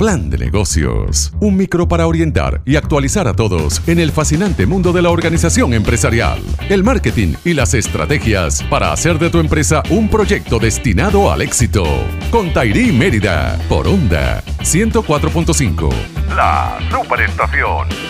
Plan de negocios. Un micro para orientar y actualizar a todos en el fascinante mundo de la organización empresarial, el marketing y las estrategias para hacer de tu empresa un proyecto destinado al éxito. Con Tairi Mérida, por Onda 104.5. La Superestación.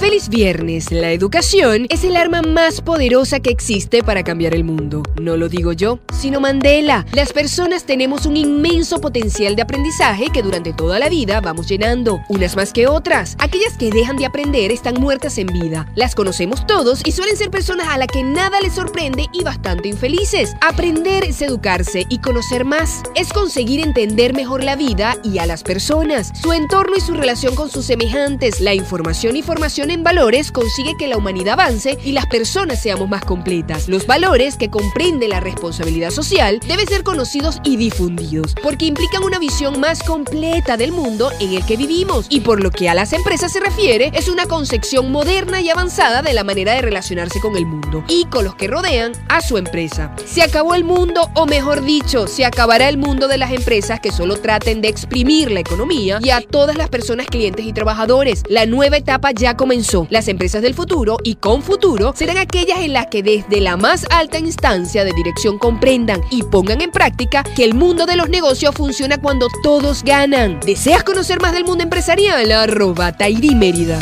Feliz viernes. La educación es el arma más poderosa que existe para cambiar el mundo. No lo digo yo, sino Mandela. Las personas tenemos un inmenso potencial de aprendizaje que durante toda la vida vamos llenando, unas más que otras. Aquellas que dejan de aprender están muertas en vida. Las conocemos todos y suelen ser personas a las que nada les sorprende y bastante infelices. Aprender es educarse y conocer más. Es conseguir entender mejor la vida y a las personas, su entorno y su relación con sus semejantes. La información y formación en valores consigue que la humanidad avance y las personas seamos más completas. Los valores que comprenden la responsabilidad social deben ser conocidos y difundidos, porque implican una visión más completa del mundo en el que vivimos y por lo que a las empresas se refiere, es una concepción moderna y avanzada de la manera de relacionarse con el mundo y con los que rodean a su empresa. Se acabó el mundo, o mejor dicho, se acabará el mundo de las empresas que solo traten de exprimir la economía y a todas las personas clientes y trabajadores. La nueva etapa ya comenzó las empresas del futuro y con futuro serán aquellas en las que desde la más alta instancia de dirección comprendan y pongan en práctica que el mundo de los negocios funciona cuando todos ganan. ¿Deseas conocer más del mundo empresarial? Arroba Tairi Mérida.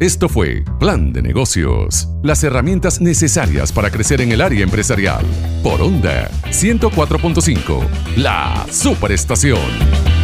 Esto fue Plan de Negocios. Las herramientas necesarias para crecer en el área empresarial. Por Onda 104.5. La Superestación.